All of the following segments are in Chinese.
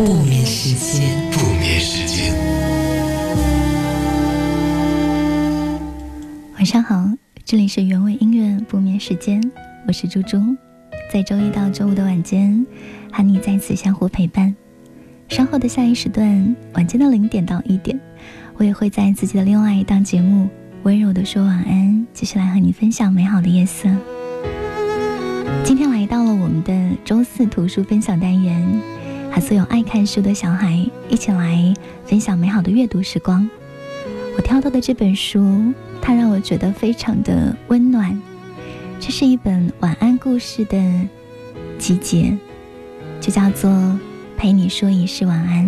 不眠时间。不眠时间。晚上好，这里是原味音乐不眠时间，我是猪猪，在周一到周五的晚间，和你再次相互陪伴。稍后的下一时段，晚间的零点到一点，我也会在自己的另外一档节目《温柔的说晚安》，继续来和你分享美好的夜色。今天来到了我们的周四图书分享单元，和所有爱看书的小孩一起来分享美好的阅读时光。我挑到的这本书，它让我觉得非常的温暖。这是一本晚安故事的集结，就叫做《陪你说一世晚安》。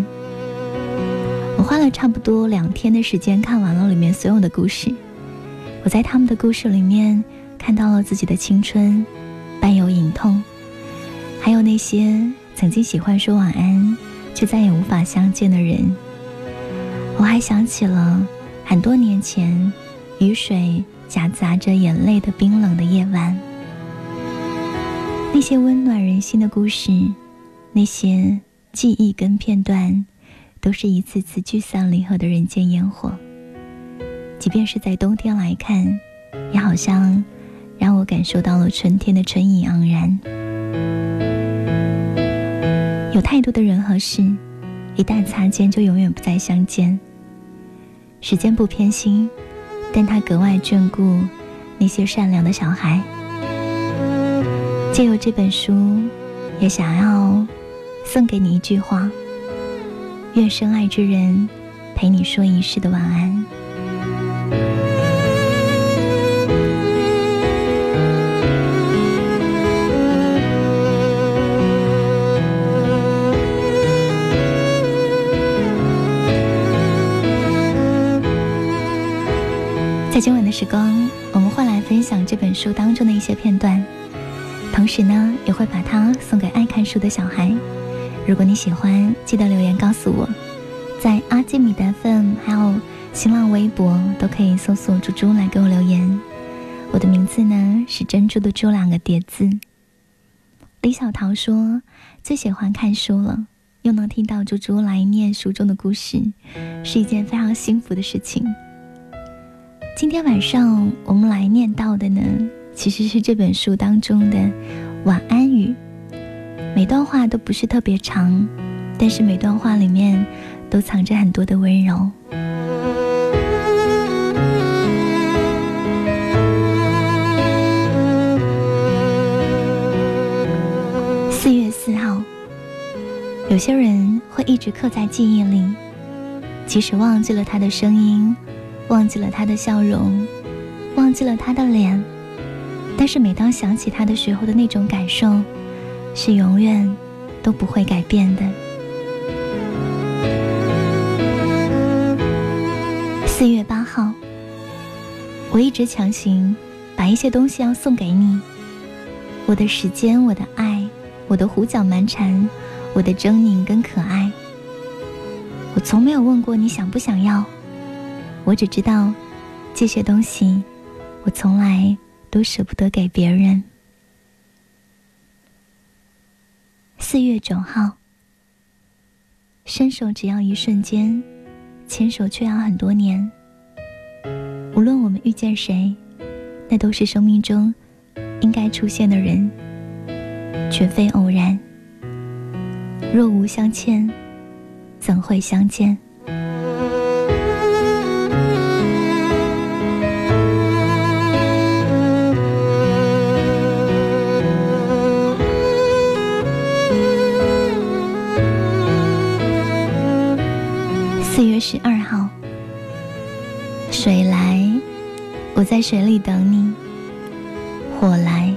我花了差不多两天的时间看完了里面所有的故事。我在他们的故事里面看到了自己的青春。伴有隐痛，还有那些曾经喜欢说晚安，却再也无法相见的人。我还想起了很多年前，雨水夹杂着眼泪的冰冷的夜晚，那些温暖人心的故事，那些记忆跟片段，都是一次次聚散离合的人间烟火。即便是在冬天来看，也好像。让我感受到了春天的春意盎然。太多的人和事，一旦擦肩就永远不再相见。时间不偏心，但他格外眷顾那些善良的小孩。借由这本书，也想要送给你一句话：愿深爱之人陪你说一世的晚安。今晚的时光，我们会来分享这本书当中的一些片段，同时呢，也会把它送给爱看书的小孩。如果你喜欢，记得留言告诉我，在阿基米德 FM 还有新浪微博都可以搜索“猪猪”来给我留言。我的名字呢是珍珠的“珠”两个叠字。李小桃说：“最喜欢看书了，又能听到猪猪来念书中的故事，是一件非常幸福的事情。”今天晚上我们来念到的呢，其实是这本书当中的晚安语。每段话都不是特别长，但是每段话里面都藏着很多的温柔。四月四号，有些人会一直刻在记忆里，即使忘记了他的声音。忘记了他的笑容，忘记了他的脸，但是每当想起他的时候的那种感受，是永远都不会改变的。四月八号，我一直强行把一些东西要送给你，我的时间，我的爱，我的胡搅蛮缠，我的狰狞跟可爱，我从没有问过你想不想要。我只知道，这些东西，我从来都舍不得给别人。四月九号，伸手只要一瞬间，牵手却要很多年。无论我们遇见谁，那都是生命中应该出现的人，绝非偶然。若无相欠，怎会相见？四月十二号，水来，我在水里等你；火来，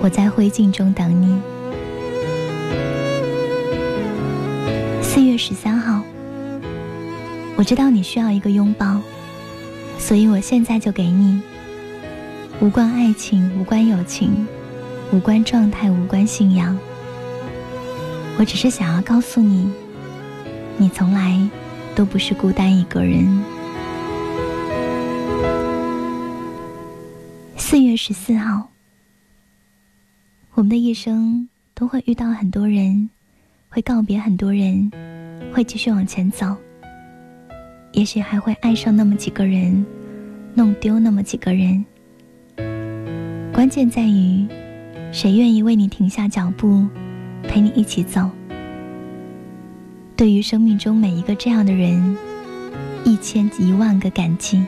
我在灰烬中等你。四月十三号，我知道你需要一个拥抱，所以我现在就给你。无关爱情，无关友情，无关状态，无关信仰。我只是想要告诉你，你从来都不是孤单一个人。四月十四号，我们的一生都会遇到很多人，会告别很多人，会继续往前走。也许还会爱上那么几个人，弄丢那么几个人。关键在于，谁愿意为你停下脚步，陪你一起走。对于生命中每一个这样的人，一千一万个感激。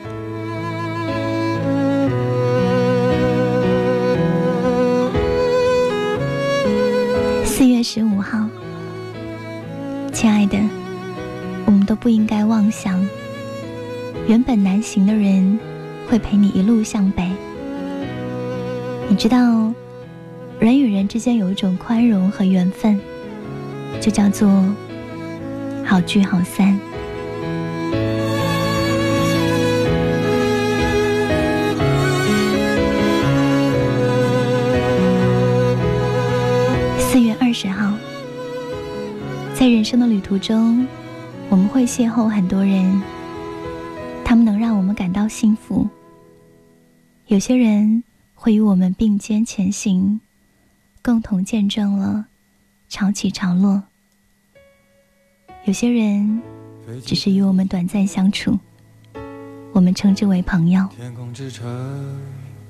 四月十五号，亲爱的，我们都不应该妄想，原本难行的人，会陪你一路向北。你知道，人与人之间有一种宽容和缘分，就叫做好聚好散。四月二十号，在人生的旅途中，我们会邂逅很多人，他们能让我们感到幸福。有些人。会与我们并肩前行，共同见证了潮起潮落。有些人只是与我们短暂相处，我们称之为朋友。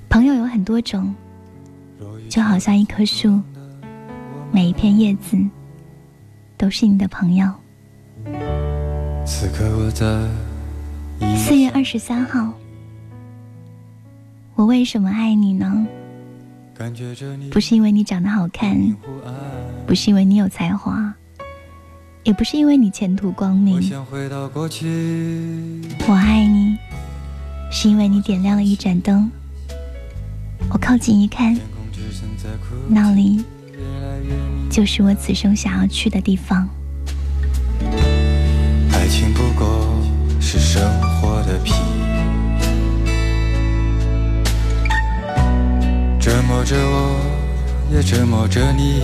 朋友有很多种，就好像一棵树，每一片叶子都是你的朋友。四月二十三号。我为什么爱你呢？不是因为你长得好看，不是因为你有才华，也不是因为你前途光明。我爱你，是因为你点亮了一盏灯。我靠近一看，那里就是我此生想要去的地方。爱情不过是生活的皮。折磨着我，也折磨着你。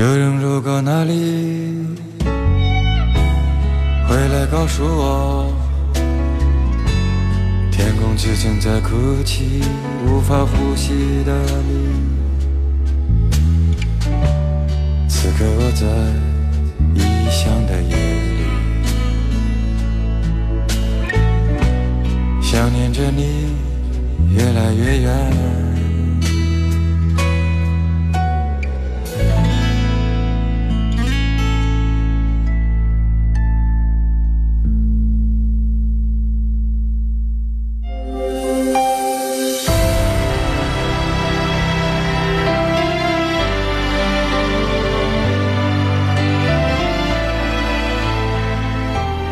有人路过那里，回来告诉我，天空之城在哭泣，无法呼吸的你。此刻我在异乡的夜里，想念着你越来越远。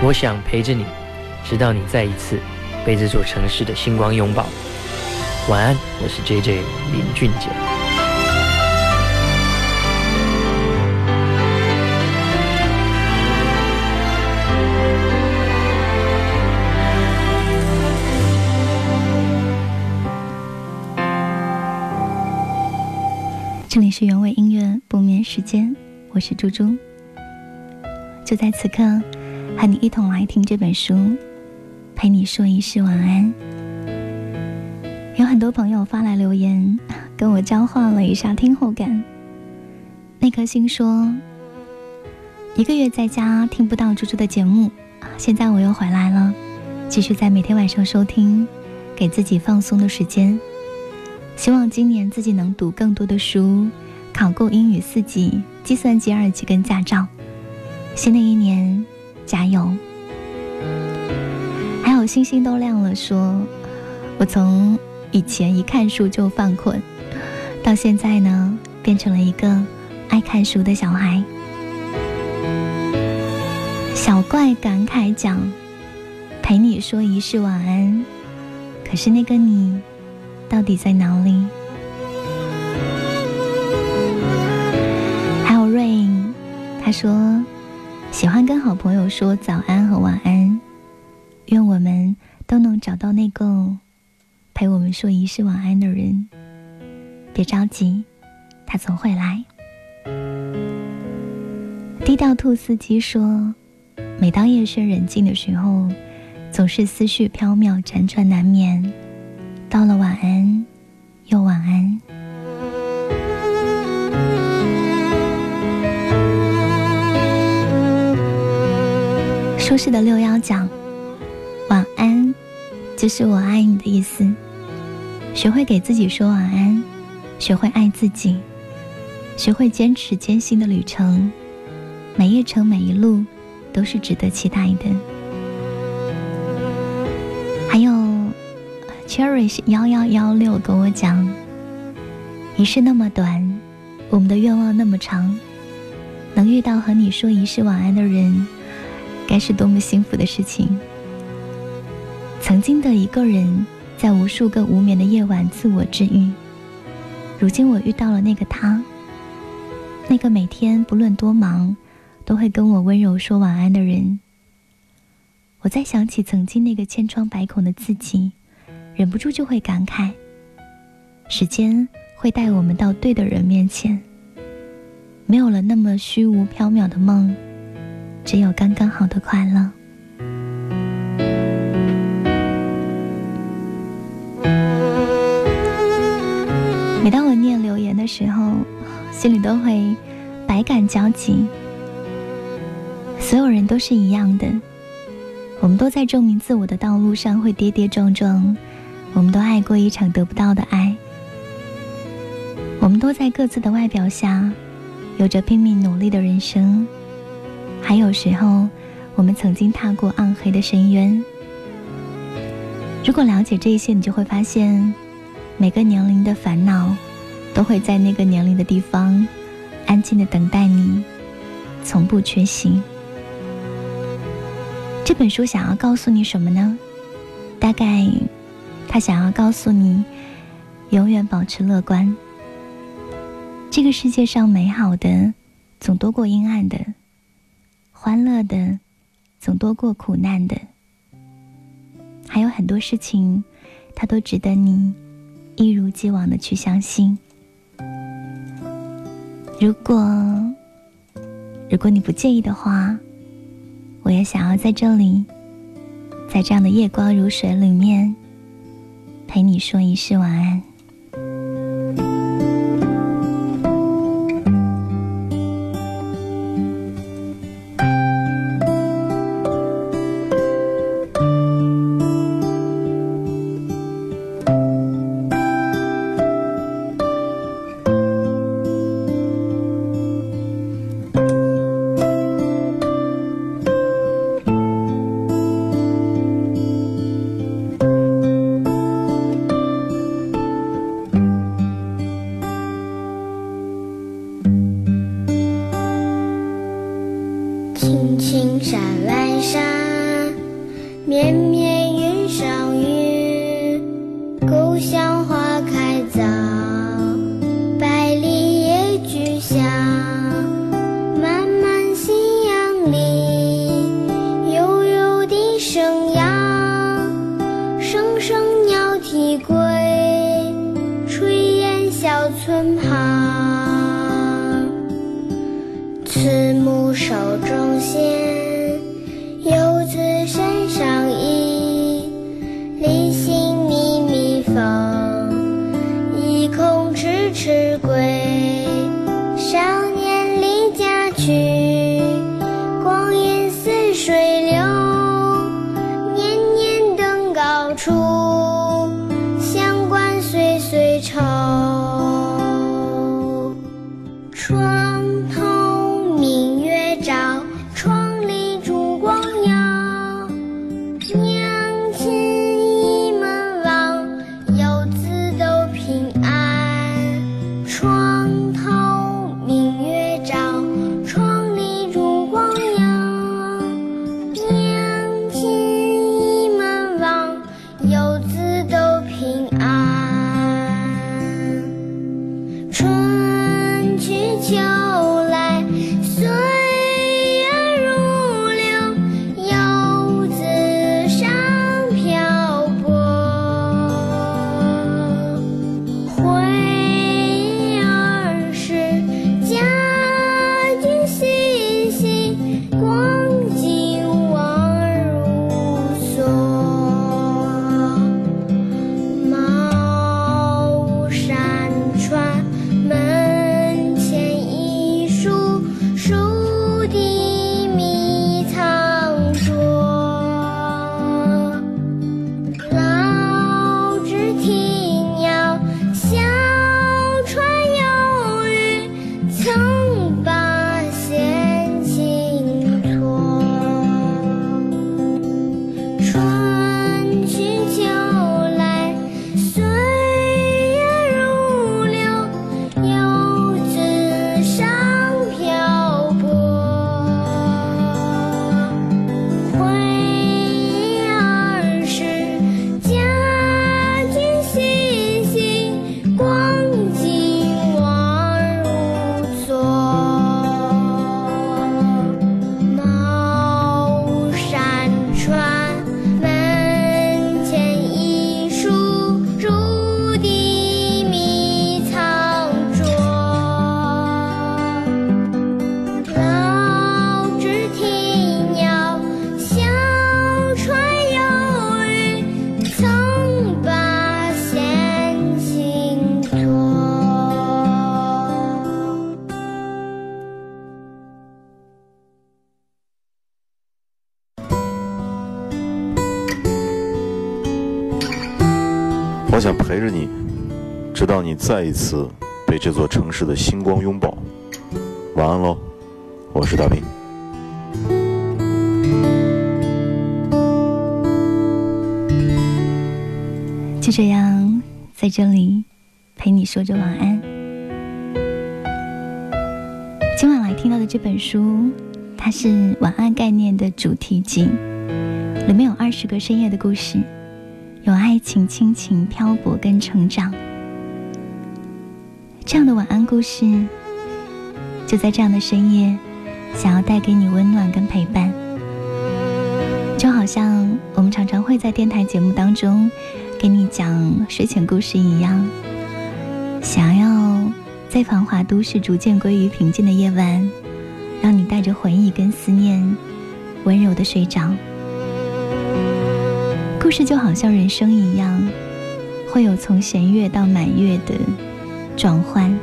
我想陪着你，直到你再一次被这座城市的星光拥抱。晚安，我是 J J 林俊杰。这里是原味音乐不眠时间，我是猪猪。就在此刻。和你一同来听这本书，陪你说一世晚安。有很多朋友发来留言，跟我交换了一下听后感。那颗心说：一个月在家听不到猪猪的节目，现在我又回来了，继续在每天晚上收听，给自己放松的时间。希望今年自己能读更多的书，考够英语四级、计算机二级跟驾照。新的一年。加油！还有星星都亮了，说我从以前一看书就犯困，到现在呢，变成了一个爱看书的小孩。小怪感慨讲：“陪你说一世晚安，可是那个你到底在哪里？”还有 Rain，他说。喜欢跟好朋友说早安和晚安，愿我们都能找到那个陪我们说一世晚安的人。别着急，他总会来。低调兔司机说：“每当夜深人静的时候，总是思绪飘渺，辗转难眠。到了晚安，又晚安。”舒适的六幺讲晚安，就是我爱你的意思。学会给自己说晚安，学会爱自己，学会坚持艰辛的旅程，每一程每一路都是值得期待的。还有，Cherish 幺幺幺六跟我讲，一世那么短，我们的愿望那么长，能遇到和你说一世晚安的人。该是多么幸福的事情！曾经的一个人，在无数个无眠的夜晚自我治愈。如今我遇到了那个他，那个每天不论多忙，都会跟我温柔说晚安的人。我在想起曾经那个千疮百孔的自己，忍不住就会感慨：时间会带我们到对的人面前，没有了那么虚无缥缈的梦。只有刚刚好的快乐。每当我念留言的时候，心里都会百感交集。所有人都是一样的，我们都在证明自我的道路上会跌跌撞撞，我们都爱过一场得不到的爱，我们都在各自的外表下，有着拼命努力的人生。还有时候，我们曾经踏过暗黑的深渊。如果了解这些，你就会发现，每个年龄的烦恼，都会在那个年龄的地方，安静的等待你，从不缺席。这本书想要告诉你什么呢？大概，他想要告诉你，永远保持乐观。这个世界上美好的，总多过阴暗的。欢乐的总多过苦难的，还有很多事情，它都值得你一如既往的去相信。如果如果你不介意的话，我也想要在这里，在这样的夜光如水里面，陪你说一世晚安。再一次被这座城市的星光拥抱。晚安喽，我是大平。就这样，在这里陪你说着晚安。今晚来听到的这本书，它是晚安概念的主题集，里面有二十个深夜的故事，有爱情、亲情、漂泊跟成长。这样的晚安故事，就在这样的深夜，想要带给你温暖跟陪伴。就好像我们常常会在电台节目当中给你讲睡前故事一样，想要在繁华都市逐渐归于平静的夜晚，让你带着回忆跟思念，温柔的睡着。故事就好像人生一样，会有从弦月到满月的转换，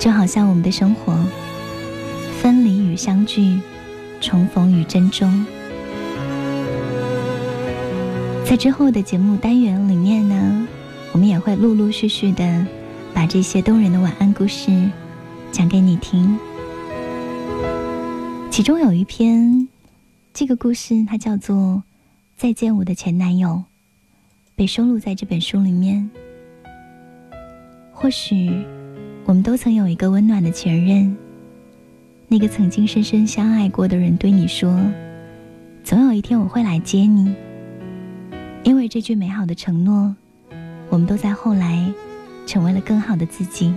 就好像我们的生活，分离与相聚，重逢与珍重。在之后的节目单元里面呢，我们也会陆陆续续的把这些动人的晚安故事讲给你听。其中有一篇，这个故事它叫做《再见我的前男友》，被收录在这本书里面。或许我们都曾有一个温暖的前任，那个曾经深深相爱过的人对你说：“总有一天我会来接你。”因为这句美好的承诺，我们都在后来成为了更好的自己。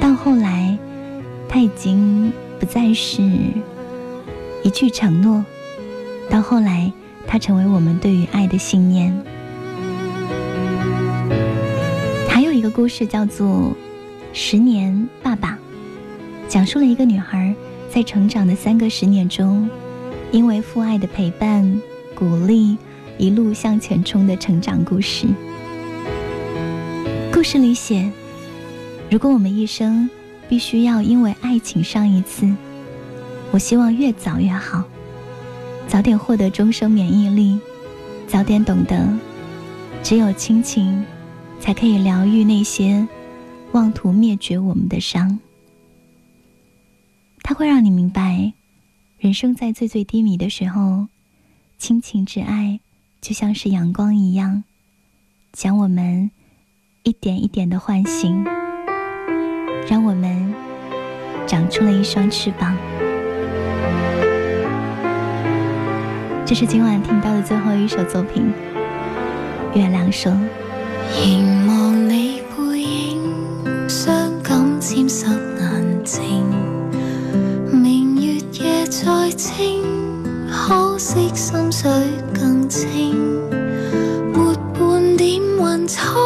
到后来，它已经不再是一句承诺，到后来，它成为我们对于爱的信念。故事叫做《十年爸爸》，讲述了一个女孩在成长的三个十年中，因为父爱的陪伴、鼓励，一路向前冲的成长故事。故事里写，如果我们一生必须要因为爱情上一次，我希望越早越好，早点获得终生免疫力，早点懂得，只有亲情才可以疗愈那些妄图灭绝我们的伤。它会让你明白，人生在最最低迷的时候，亲情之爱就像是阳光一样，将我们。一点一点的唤醒，让我们长出了一双翅膀。这是今晚听到的最后一首作品，《月亮说》。凝望你背影，伤感沾湿眼睛。明月夜再清，可惜心水更清，没半点云彩。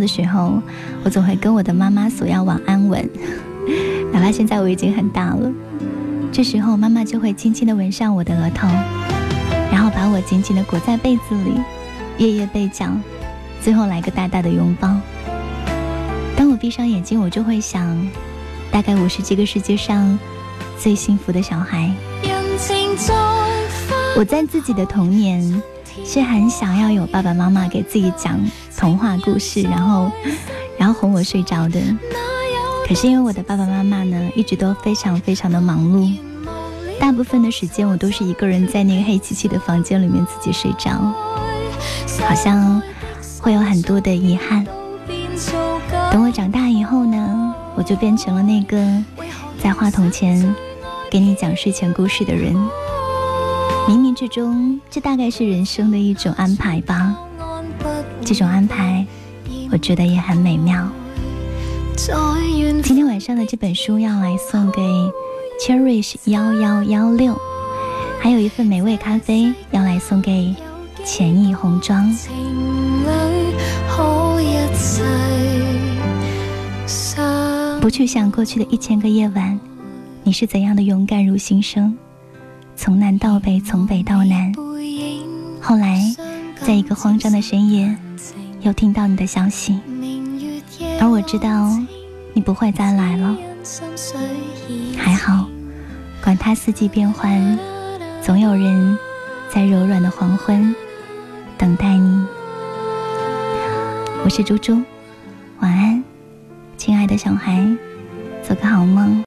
的时候，我总会跟我的妈妈索要晚安吻，哪怕现在我已经很大了。这时候，妈妈就会轻轻地吻上我的额头，然后把我紧紧地裹在被子里，夜夜被讲，最后来个大大的拥抱。当我闭上眼睛，我就会想，大概我是这个世界上最幸福的小孩。我在自己的童年。是很想要有爸爸妈妈给自己讲童话故事，然后，然后哄我睡着的。可是因为我的爸爸妈妈呢，一直都非常非常的忙碌，大部分的时间我都是一个人在那个黑漆漆的房间里面自己睡着，好像会有很多的遗憾。等我长大以后呢，我就变成了那个在话筒前给你讲睡前故事的人。冥冥之中，这大概是人生的一种安排吧。这种安排，我觉得也很美妙。今天晚上的这本书要来送给 Cherish 幺幺幺六，还有一份美味咖啡要来送给浅意红妆。不去想过去的一千个夜晚，你是怎样的勇敢如新生。从南到北，从北到南。后来，在一个慌张的深夜，又听到你的消息，而我知道你不会再来了。还好，管他四季变换，总有人在柔软的黄昏等待你。我是猪猪，晚安，亲爱的小孩，做个好梦。